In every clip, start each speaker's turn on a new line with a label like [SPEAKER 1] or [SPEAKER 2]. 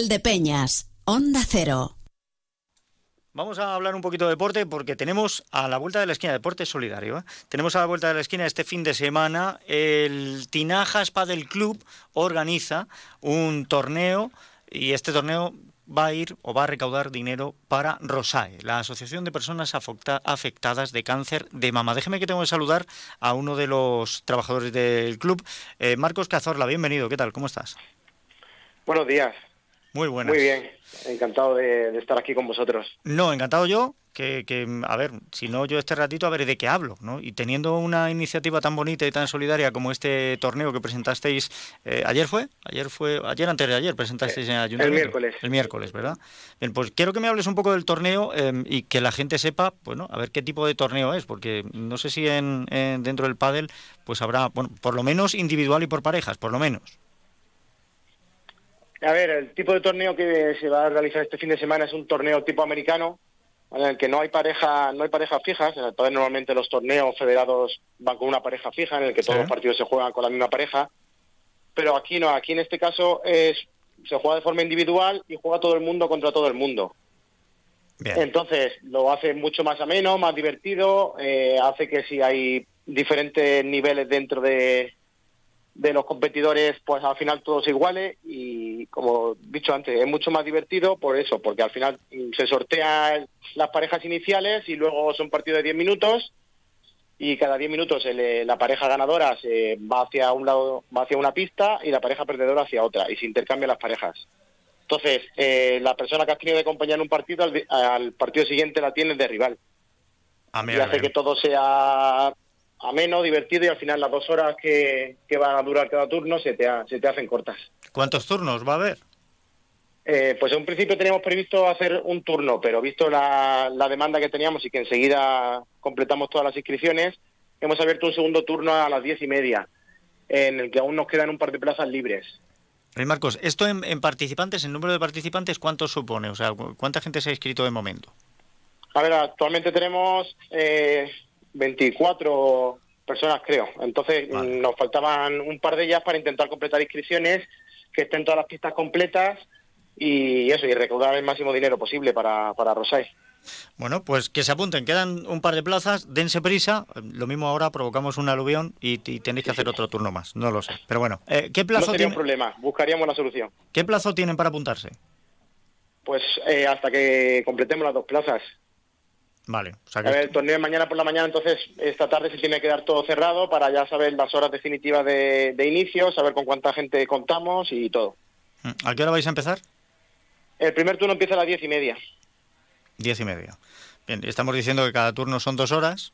[SPEAKER 1] Valdepeñas, Onda Cero.
[SPEAKER 2] Vamos a hablar un poquito de deporte porque tenemos a la vuelta de la esquina, deporte solidario, ¿eh? tenemos a la vuelta de la esquina este fin de semana, el Tinajas Padel Club organiza un torneo y este torneo va a ir o va a recaudar dinero para ROSAE, la Asociación de Personas Afectadas de Cáncer de Mama. Déjeme que tengo que saludar a uno de los trabajadores del club, eh, Marcos Cazorla. Bienvenido, ¿qué tal? ¿Cómo estás?
[SPEAKER 3] Buenos días.
[SPEAKER 2] Muy buenas.
[SPEAKER 3] Muy bien, encantado de, estar aquí con vosotros.
[SPEAKER 2] No, encantado yo, que, a ver, si no yo este ratito a ver de qué hablo, ¿no? Y teniendo una iniciativa tan bonita y tan solidaria como este torneo que presentasteis, eh, ¿ayer fue? ¿Ayer fue? ¿Ayer antes de ayer presentasteis en Ayuntamiento?
[SPEAKER 3] El miércoles.
[SPEAKER 2] El miércoles, ¿verdad? Bien, pues quiero que me hables un poco del torneo em, y que la gente sepa, bueno, a ver qué tipo de torneo es, porque no sé si en, dentro del pádel pues habrá, bueno, por lo menos individual y por parejas, por lo menos.
[SPEAKER 3] A ver, el tipo de torneo que se va a realizar este fin de semana es un torneo tipo americano, en el que no hay pareja, no hay parejas fijas. Entonces, normalmente los torneos federados van con una pareja fija, en el que todos los partidos se juegan con la misma pareja. Pero aquí no, aquí en este caso es se juega de forma individual y juega todo el mundo contra todo el mundo. Entonces, lo hace mucho más ameno, más divertido, eh, hace que si hay diferentes niveles dentro de, de los competidores, pues al final todos iguales y como he dicho antes, es mucho más divertido por eso, porque al final se sortean las parejas iniciales y luego son partidos de 10 minutos y cada 10 minutos la pareja ganadora se va hacia un lado, va hacia una pista y la pareja perdedora hacia otra y se intercambian las parejas. Entonces, eh, la persona que has tenido de acompañar en un partido, al, partido siguiente la tienes de rival.
[SPEAKER 2] Ah,
[SPEAKER 3] y hace que todo sea ameno, divertido y al final las dos horas que, que van a durar cada turno se te, se te hacen cortas.
[SPEAKER 2] ¿Cuántos turnos va a haber?
[SPEAKER 3] Eh, pues en un principio teníamos previsto hacer un turno, pero visto la, la, demanda que teníamos y que enseguida completamos todas las inscripciones, hemos abierto un segundo turno a las diez y media, en el que aún nos quedan un par de plazas libres.
[SPEAKER 2] Rey Marcos, ¿esto en, participantes, el número de participantes, cuánto supone? O sea, ¿cuánta gente se ha inscrito de momento?
[SPEAKER 3] A ver, actualmente tenemos eh, 24 personas, creo. Entonces nos faltaban un par de ellas para intentar completar inscripciones, que estén todas las pistas completas y eso, y recaudar el máximo dinero posible para, para Rosay.
[SPEAKER 2] Bueno, pues que se apunten, quedan un par de plazas, dense prisa, lo mismo ahora provocamos un aluvión y, tenéis que hacer otro turno más, no lo sé. Pero bueno, eh, ¿qué plazo
[SPEAKER 3] no sería un problema, buscaríamos la solución.
[SPEAKER 2] ¿Qué plazo tienen para apuntarse?
[SPEAKER 3] Pues eh, hasta que completemos las dos plazas.
[SPEAKER 2] Vale.
[SPEAKER 3] A ver, el torneo es mañana por la mañana, entonces esta tarde se tiene que dar todo cerrado para ya saber las horas definitivas de, inicio, saber con cuánta gente contamos y todo.
[SPEAKER 2] Mm, ¿A qué hora vais a empezar?
[SPEAKER 3] El primer turno empieza a las diez y media.
[SPEAKER 2] Diez y media. Bien, estamos diciendo que cada turno son dos horas.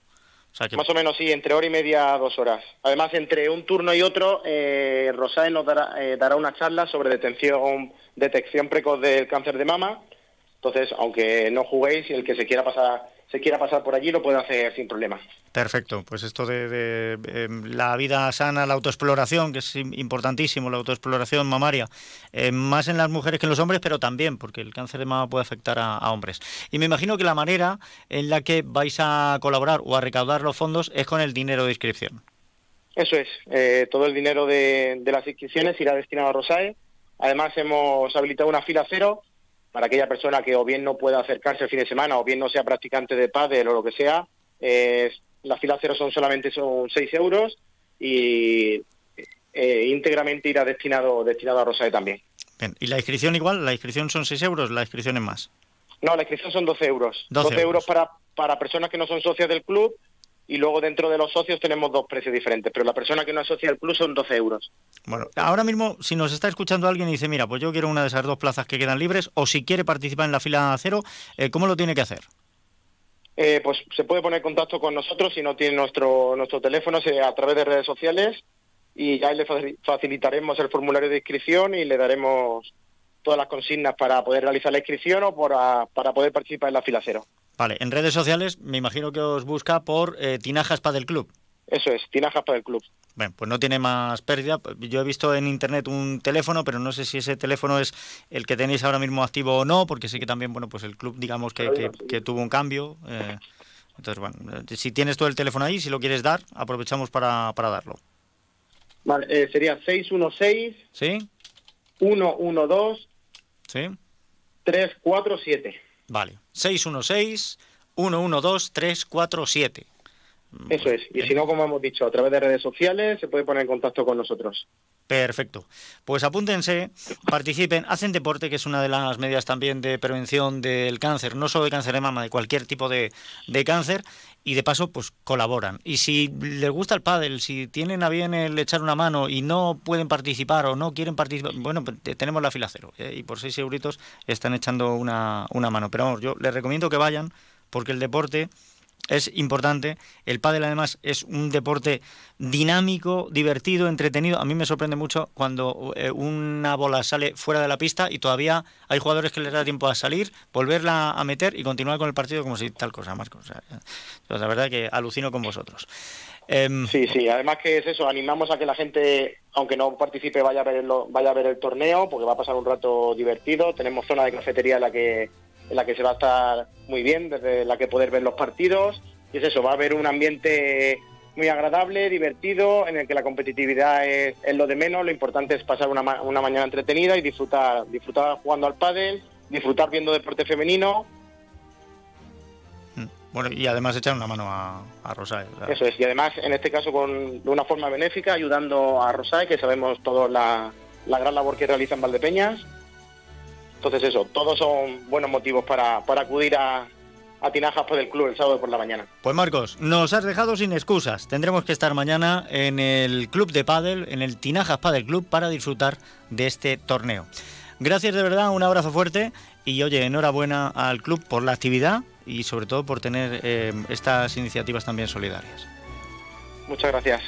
[SPEAKER 3] Más o menos, sí, entre hora y media a dos horas. Además, entre un turno y otro, eh, Rosae nos dará, eh, dará una charla sobre detención, detección precoz del cáncer de mama. Entonces, aunque no juguéis, el que se quiera pasar se quiera pasar por allí lo puede hacer sin problema.
[SPEAKER 2] Perfecto, pues esto de, em, la vida sana, la autoexploración, que es importantísimo, la autoexploración mamaria, eh, más en las mujeres que en los hombres, pero también porque el cáncer de mama puede afectar a, hombres. Y me imagino que la manera en la que vais a colaborar o a recaudar los fondos es con el dinero de inscripción.
[SPEAKER 3] Eso es, eh, todo el dinero de, de las inscripciones irá destinado a Rosae. Además hemos habilitado una fila cero para aquella persona que o bien no pueda acercarse el fin de semana o bien no sea practicante de pádel o lo que sea, eh, la fila cero son solamente son 6 euros y eh, íntegramente irá destinado destinado a Rosae también.
[SPEAKER 2] Bien. ¿Y la inscripción igual? ¿La inscripción son 6 euros? ¿La inscripción es más?
[SPEAKER 3] No, la inscripción son 12 euros. 12, euros. para, para personas que no son socias del club y luego dentro de los socios tenemos dos precios diferentes, pero la persona que no asocia al club son 12 euros.
[SPEAKER 2] Bueno, ahora mismo, si nos está escuchando alguien y dice, mira, pues yo quiero una de esas dos plazas que quedan libres, o si quiere participar en la fila cero, eh, ¿cómo lo tiene que hacer?
[SPEAKER 3] Eh, pues se puede poner en contacto con nosotros si no tiene nuestro, nuestro teléfono a través de redes sociales y ya le facilitaremos el formulario de inscripción y le daremos todas las consignas para poder realizar la inscripción o para, para poder participar en la fila cero.
[SPEAKER 2] Vale, en redes sociales me imagino que os busca por eh, Tinajas del Club.
[SPEAKER 3] Eso es, Tinajas del Club.
[SPEAKER 2] Bueno, pues no tiene más pérdida. Yo he visto en internet un teléfono, pero no sé si ese teléfono es el que tenéis ahora mismo activo o no, porque sí que también, bueno, pues el club, digamos que, que, tuvo un cambio. Eh, entonces, bueno, si tienes todo el teléfono ahí, si lo quieres dar, aprovechamos para, para darlo.
[SPEAKER 3] Vale, eh, sería 616
[SPEAKER 2] ¿Sí?
[SPEAKER 3] 112
[SPEAKER 2] ¿Sí?
[SPEAKER 3] 347.
[SPEAKER 2] Vale. 616-112-347.
[SPEAKER 3] Eso es. Y si no, como hemos dicho, a través de redes sociales se puede poner en contacto con nosotros.
[SPEAKER 2] Perfecto. Pues apúntense, participen, hacen deporte, que es una de las medidas también de prevención del cáncer, no solo de cáncer de mama, de cualquier tipo de, de cáncer, y de paso, pues colaboran. Y si les gusta el pádel, si tienen a bien el echar una mano y no pueden participar o no quieren participar, bueno, pues tenemos la fila cero, ¿eh? y por seis euritos están echando una, una mano. Pero vamos, yo les recomiendo que vayan, porque el deporte es importante. El pádel además es un deporte dinámico, divertido, entretenido. A mí me sorprende mucho cuando eh, una bola sale fuera de la pista y todavía hay jugadores que les da tiempo a salir, volverla a meter y continuar con el partido como si tal cosa, cosa. Pues la verdad que alucino con vosotros.
[SPEAKER 3] Em, sí, sí, además que es eso, animamos a que la gente, aunque no participe, vaya a, verlo, vaya a ver el torneo, porque va a pasar un rato divertido. Tenemos zona de cafetería en la que en la que se va a estar muy bien, desde la que poder ver los partidos. Y es eso, va a haber un ambiente muy agradable, divertido, en el que la competitividad es, lo de menos. Lo importante es pasar una, una, mañana entretenida y disfrutar, disfrutar jugando al pádel, disfrutar viendo deporte femenino.
[SPEAKER 2] Mm, bueno, y además echar una mano a, a Rosae.
[SPEAKER 3] Eso es, y además en este caso con, de una forma benéfica, ayudando a Rosae, que sabemos todos la, la gran labor que realiza en Valdepeñas entonces eso, todos son buenos motivos para, acudir a, a Tinajas por el club el sábado por la mañana.
[SPEAKER 2] Pues Marcos, nos has dejado sin excusas. Tendremos que estar mañana en el club de pádel, en el Tinajas Padel Club, para disfrutar de este torneo. Gracias de verdad, un abrazo fuerte y oye, enhorabuena al club por la actividad y sobre todo por tener eh, estas iniciativas también solidarias.
[SPEAKER 3] Muchas gracias.